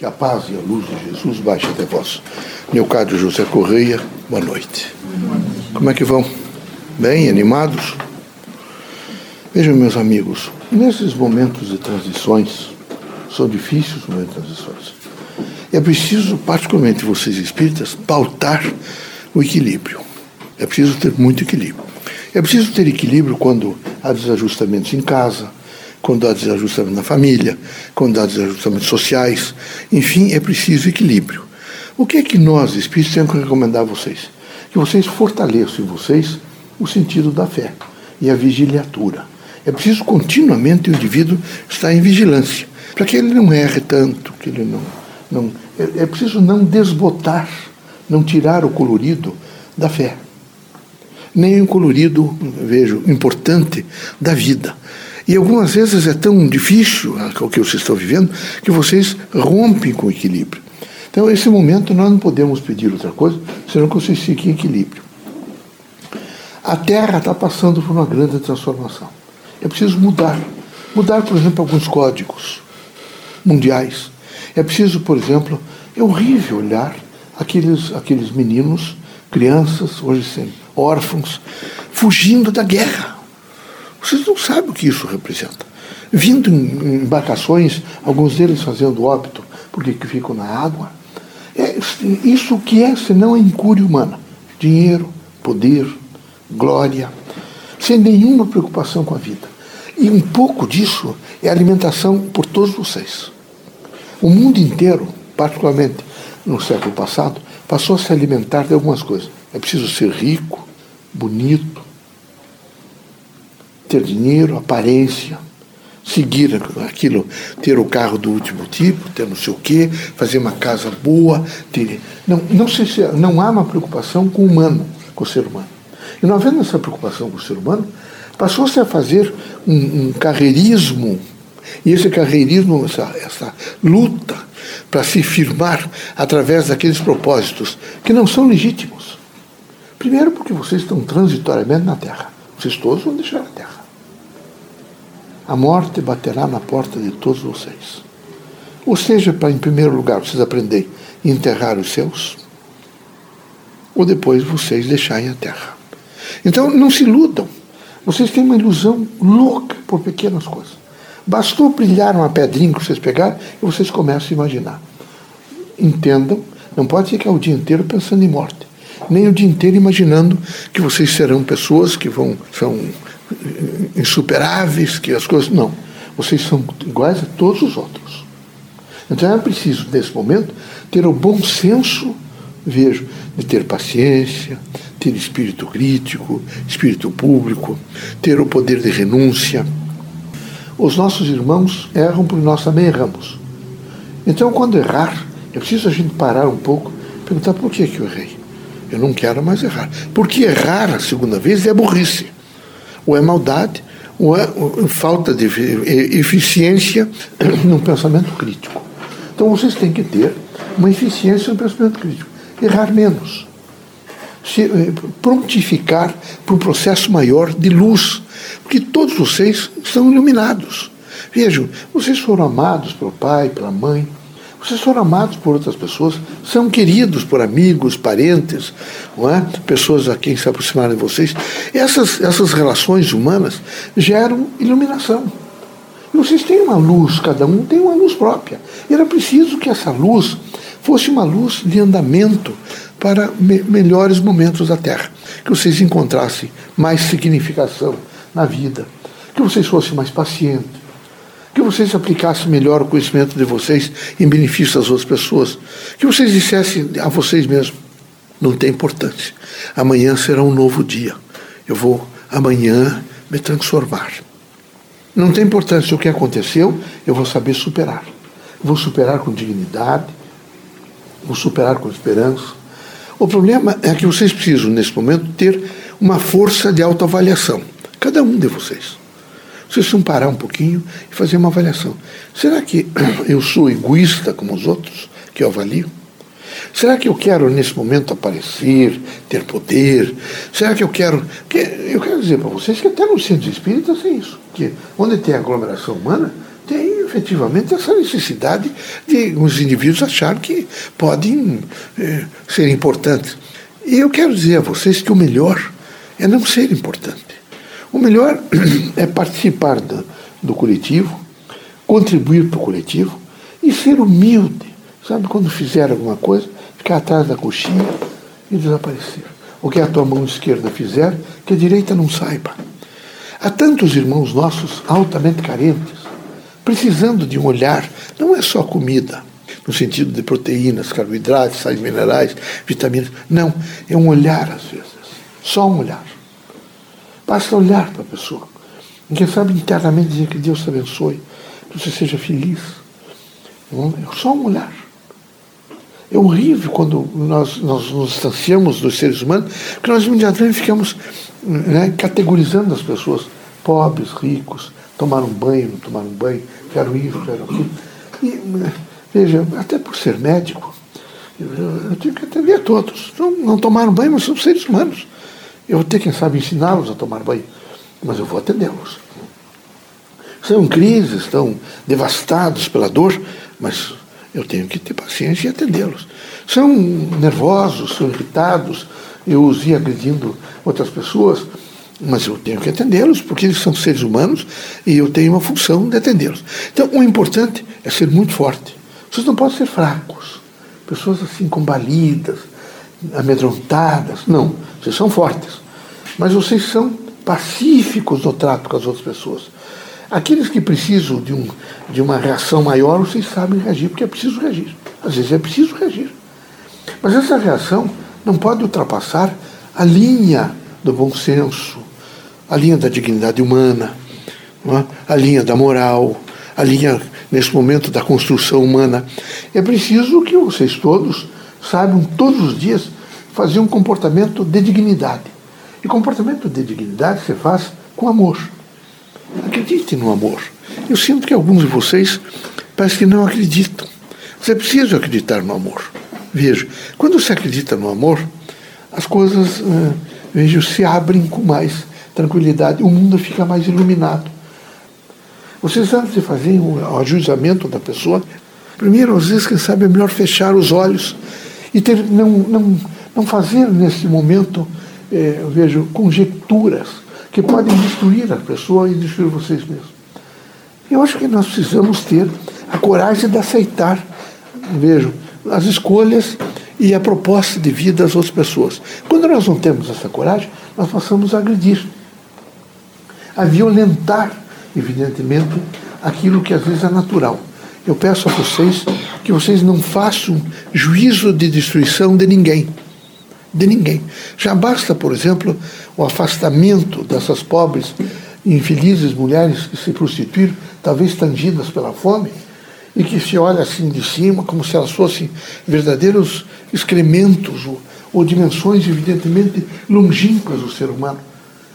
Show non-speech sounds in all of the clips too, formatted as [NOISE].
Que a paz e a luz de Jesus baixe até vós. Neocádio José Correia, boa noite. Como é que vão? Bem, animados? Vejam, meus amigos, nesses momentos de transições, são difíceis os momentos de transições, é preciso, particularmente vocês espíritas, pautar o equilíbrio. É preciso ter muito equilíbrio. É preciso ter equilíbrio quando há desajustamentos em casa, quando há desajustamento na família, quando há desajustamentos sociais. Enfim, é preciso equilíbrio. O que é que nós, espíritos, temos que recomendar a vocês? Que vocês fortaleçam em vocês o sentido da fé e a vigiliatura. É preciso continuamente o indivíduo estar em vigilância, para que ele não erre tanto, que ele não. não é, é preciso não desbotar, não tirar o colorido da fé nem o colorido, vejo, importante da vida. E algumas vezes é tão difícil o que vocês estão vivendo que vocês rompem com o equilíbrio. Então, nesse momento, nós não podemos pedir outra coisa senão que vocês fiquem em equilíbrio. A Terra está passando por uma grande transformação. É preciso mudar. Mudar, por exemplo, alguns códigos mundiais. É preciso, por exemplo, é horrível olhar aqueles, aqueles meninos, crianças, hoje sim, órfãos, fugindo da guerra. Vocês não sabem o que isso representa. Vindo em embarcações, alguns deles fazendo óbito porque ficam na água. É, isso que é senão a incúria humana? Dinheiro, poder, glória, sem nenhuma preocupação com a vida. E um pouco disso é alimentação por todos vocês. O mundo inteiro, particularmente no século passado, passou a se alimentar de algumas coisas. É preciso ser rico, bonito, ter dinheiro, aparência, seguir aquilo, ter o carro do último tipo, ter não sei o quê, fazer uma casa boa, ter, não, não, se, não há uma preocupação com o humano, com o ser humano. E não havendo essa preocupação com o ser humano, passou-se a fazer um, um carreirismo, e esse carreirismo, essa, essa luta para se firmar através daqueles propósitos que não são legítimos. Primeiro, porque vocês estão transitoriamente na Terra. Vocês todos vão deixar a Terra. A morte baterá na porta de todos vocês. Ou seja, para, em primeiro lugar, vocês aprenderem a enterrar os seus, ou depois vocês deixarem a Terra. Então, não se iludam. Vocês têm uma ilusão louca por pequenas coisas. Bastou brilhar uma pedrinha que vocês pegaram e vocês começam a imaginar. Entendam, não pode ficar o dia inteiro pensando em morte nem o dia inteiro imaginando que vocês serão pessoas que vão são insuperáveis, que as coisas não. Vocês são iguais a todos os outros. Então é preciso nesse momento ter o bom senso, vejo, de ter paciência, ter espírito crítico, espírito público, ter o poder de renúncia. Os nossos irmãos erram porque nós também erramos. Então, quando errar, é preciso a gente parar um pouco perguntar por que, que eu errei. Eu não quero mais errar. Porque errar a segunda vez é burrice. Ou é maldade, ou é falta de eficiência [CLEARS THROAT] no pensamento crítico. Então vocês têm que ter uma eficiência no pensamento crítico. Errar menos. Se, eh, prontificar para um processo maior de luz. Porque todos vocês são iluminados. Vejam, vocês foram amados pelo pai, pela mãe, vocês foram amados por outras pessoas, são queridos por amigos, parentes, não é? pessoas a quem se aproximaram de vocês. Essas, essas relações humanas geram iluminação. E vocês têm uma luz, cada um tem uma luz própria. E era preciso que essa luz fosse uma luz de andamento para me melhores momentos da Terra. Que vocês encontrassem mais significação na vida. Que vocês fossem mais pacientes que vocês aplicassem melhor o conhecimento de vocês em benefício das outras pessoas. Que vocês dissessem a vocês mesmos: não tem importância. Amanhã será um novo dia. Eu vou amanhã me transformar. Não tem importância o que aconteceu, eu vou saber superar. Vou superar com dignidade, vou superar com esperança. O problema é que vocês precisam, nesse momento, ter uma força de autoavaliação. Cada um de vocês. Precisam parar um pouquinho e fazer uma avaliação. Será que [CLEARS THROAT] eu sou egoísta como os outros que eu avalio? Será que eu quero nesse momento aparecer, ter poder? Será que eu quero. Eu quero dizer para vocês que até no centro espírita tem isso. Que onde tem aglomeração humana, tem efetivamente essa necessidade de os indivíduos achar que podem é, ser importantes. E eu quero dizer a vocês que o melhor é não ser importante. O melhor [CLEARS THROAT] é participar do, do coletivo, contribuir para o coletivo e ser humilde. Sabe, quando fizer alguma coisa, ficar atrás da coxinha e desaparecer. O que a tua mão esquerda fizer, que a direita não saiba. Há tantos irmãos nossos altamente carentes, precisando de um olhar, não é só comida, no sentido de proteínas, carboidratos, sais minerais, vitaminas. Não, é um olhar às vezes. Só um olhar. Basta olhar para a pessoa. E quem sabe internamente dizer que Deus te abençoe, que você seja feliz. É só um olhar. É horrível quando nós, nós nos distanciamos dos seres humanos, porque nós imediatamente ficamos né, categorizando as pessoas, pobres, ricos, tomaram banho, não tomaram banho, quero isso, quero aquilo. E, veja, até por ser médico, eu, eu tenho que atender a todos. Não, não tomaram banho, mas são seres humanos. Eu vou ter, quem sabe, ensiná-los a tomar banho, mas eu vou atendê-los. Estão em crise, estão devastados pela dor, mas eu tenho que ter paciência e atendê-los. São nervosos, são irritados, eu os vi agredindo outras pessoas, mas eu tenho que atendê-los, porque eles são seres humanos e eu tenho uma função de atendê-los. Então, o importante é ser muito forte. Vocês não podem ser fracos, pessoas assim combalidas, amedrontadas. Não, vocês são fortes. Mas vocês são pacíficos no trato com as outras pessoas. Aqueles que precisam de, um, de uma reação maior, vocês sabem reagir, porque é preciso reagir. Às vezes é preciso reagir. Mas essa reação não pode ultrapassar a linha do bom senso, a linha da dignidade humana, é? a linha da moral, a linha, nesse momento, da construção humana. É preciso que vocês todos saibam, todos os dias, fazer um comportamento de dignidade. E comportamento de dignidade se faz com amor. Acredite no amor. Eu sinto que alguns de vocês parece que não acreditam. Você precisa acreditar no amor. Veja, quando você acredita no amor, as coisas, uh, se abrem com mais tranquilidade, o mundo fica mais iluminado. Vocês, antes de fazer o ajustamento da pessoa, primeiro, às vezes, quem sabe, é melhor fechar os olhos e ter, não, não, não fazer nesse momento, eh, eu vejo, conjecturas que podem destruir a pessoa e destruir vocês mesmos. Eu acho que nós precisamos ter a coragem de aceitar, vejo, as escolhas e a proposta de vida das outras pessoas. Quando nós não temos essa coragem, nós passamos a agredir, a violentar, evidentemente, aquilo que às vezes é natural. Eu peço a vocês que vocês não façam juízo de destruição de ninguém de ninguém. Já basta, por exemplo, o afastamento dessas pobres, infelizes mulheres que se prostituíram, talvez tangidas pela fome, e que se olha assim de cima como se elas fossem verdadeiros excrementos ou, ou dimensões evidentemente longínquas do ser humano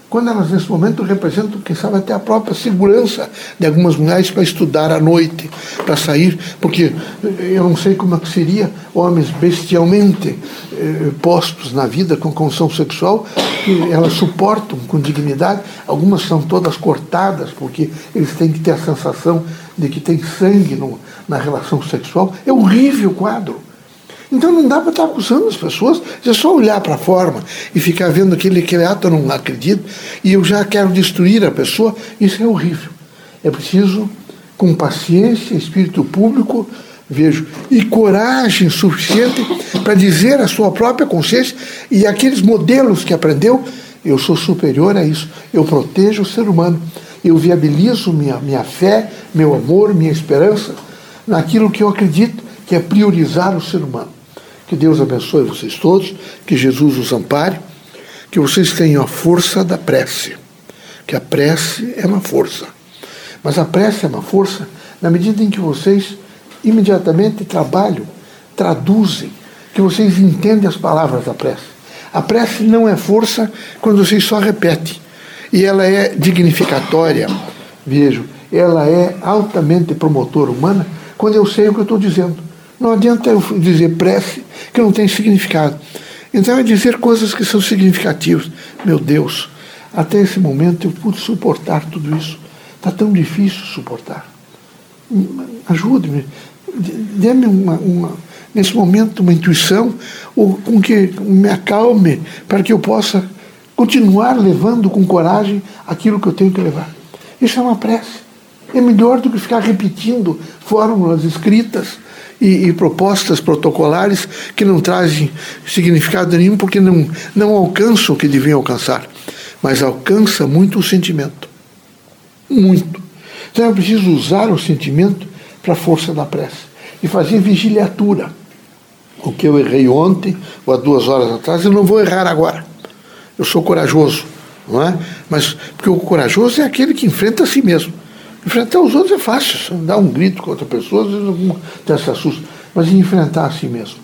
quando elas nesse momento representam, quem sabe, até a própria segurança de algumas mulheres para estudar à noite, para sair, porque eu não sei como é que seria homens bestialmente eh, postos na vida com condição sexual, que elas suportam com dignidade, algumas são todas cortadas, porque eles têm que ter a sensação de que tem sangue no, na relação sexual. É horrível o quadro. Então não dá para estar acusando as pessoas, é só olhar para a forma e ficar vendo aquele, aquele ato, eu não acredito, e eu já quero destruir a pessoa, isso é horrível. É preciso, com paciência, espírito público, vejo, e coragem suficiente para dizer a sua própria consciência e aqueles modelos que aprendeu, eu sou superior a isso, eu protejo o ser humano, eu viabilizo minha, minha fé, meu amor, minha esperança naquilo que eu acredito que é priorizar o ser humano. Que Deus abençoe vocês todos, que Jesus os ampare, que vocês tenham a força da prece, que a prece é uma força. Mas a prece é uma força na medida em que vocês imediatamente trabalham, traduzem, que vocês entendem as palavras da prece. A prece não é força quando vocês só repetem. E ela é dignificatória, vejo, ela é altamente promotora humana quando eu sei o que eu estou dizendo. Não adianta eu dizer prece que não tem significado. Então é dizer coisas que são significativas. Meu Deus, até esse momento eu pude suportar tudo isso. Está tão difícil suportar. Ajude-me. Dê-me uma, uma, nesse momento uma intuição ou com que me acalme para que eu possa continuar levando com coragem aquilo que eu tenho que levar. Isso é uma prece. É melhor do que ficar repetindo fórmulas escritas e, e, propostas protocolares que não trazem significado nenhum porque não, não alcançam o que deviam alcançar. Mas alcança muito o sentimento. Muito. Então é preciso usar o sentimento para a força da prece e fazer vigiliatura. O que eu errei ontem ou há duas horas atrás, eu não vou errar agora. Eu sou corajoso, não é? Mas porque o corajoso é aquele que enfrenta a si mesmo. Enfrentar os outros é fácil, dar um grito com outra pessoa, às vezes até se assusta, mas enfrentar a si mesmo.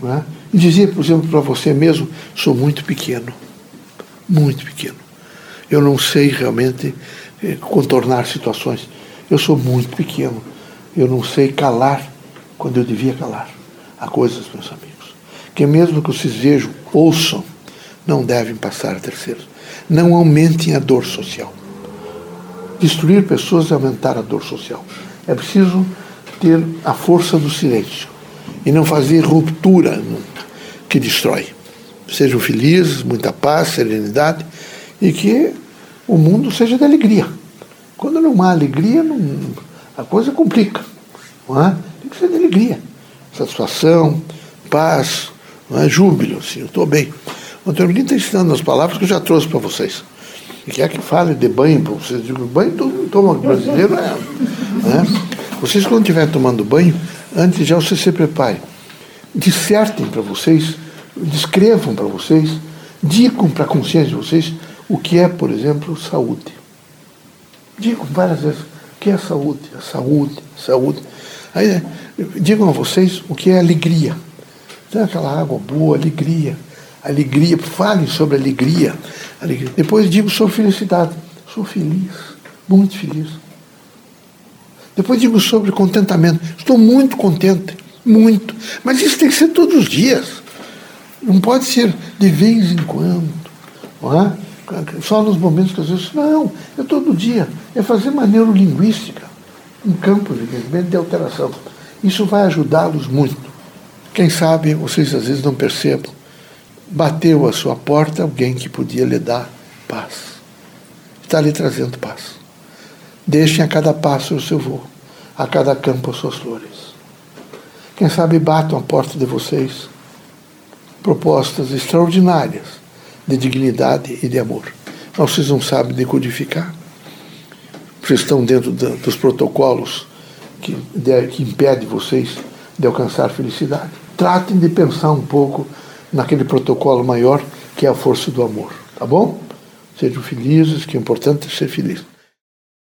Não é? E dizer, por exemplo, para você mesmo, sou muito pequeno, muito pequeno. Eu não sei realmente eh, contornar situações. Eu sou muito pequeno. Eu não sei calar quando eu devia calar. Há coisas, meus amigos, que mesmo que vocês vejam, ouçam, não devem passar a terceiros. Não aumentem a dor social. Destruir pessoas é aumentar a dor social. É preciso ter a força do silêncio e não fazer ruptura que destrói. Sejam felizes, muita paz, serenidade e que o mundo seja de alegria. Quando não há alegria, não, a coisa complica. Não é? Tem que ser de alegria, satisfação, paz, não é? júbilo. Assim, eu estou bem. O Antônio está ensinando as palavras que eu já trouxe para vocês. E quer que fale de banho para vocês? Digo, banho todo toma brasileiro, é. Né? Vocês, quando estiverem tomando banho, antes já você se prepare. Dissertem para vocês, descrevam para vocês, digam para a consciência de vocês o que é, por exemplo, saúde. Digam várias vezes o que é saúde, a saúde, saúde. Aí, digam a vocês o que é alegria. Então, aquela água boa, alegria. Alegria, falem sobre alegria. alegria. Depois digo sobre felicidade. Sou feliz, muito feliz. Depois digo sobre contentamento. Estou muito contente, muito. Mas isso tem que ser todos os dias. Não pode ser de vez em quando. Não é? só nos momentos que às vezes, não, é todo dia, é fazer uma neurolinguística, um campo, evidentemente, de alteração. Isso vai ajudá-los muito. Quem sabe vocês às vezes não percebam, bateu a sua porta alguém que podia lhe dar paz. Está lhe trazendo paz. Deixem a cada passo o seu voo, a cada campo as suas flores. Quem sabe batam a porta de vocês propostas extraordinárias de dignidade e de amor. Mas vocês não sabem decodificar. Vocês estão dentro dos protocolos que, de, que impedem vocês de alcançar felicidade. Tratem de pensar um pouco naquele protocolo maior que é a força do amor, tá bom? Sejam felizes, que é importante ser feliz.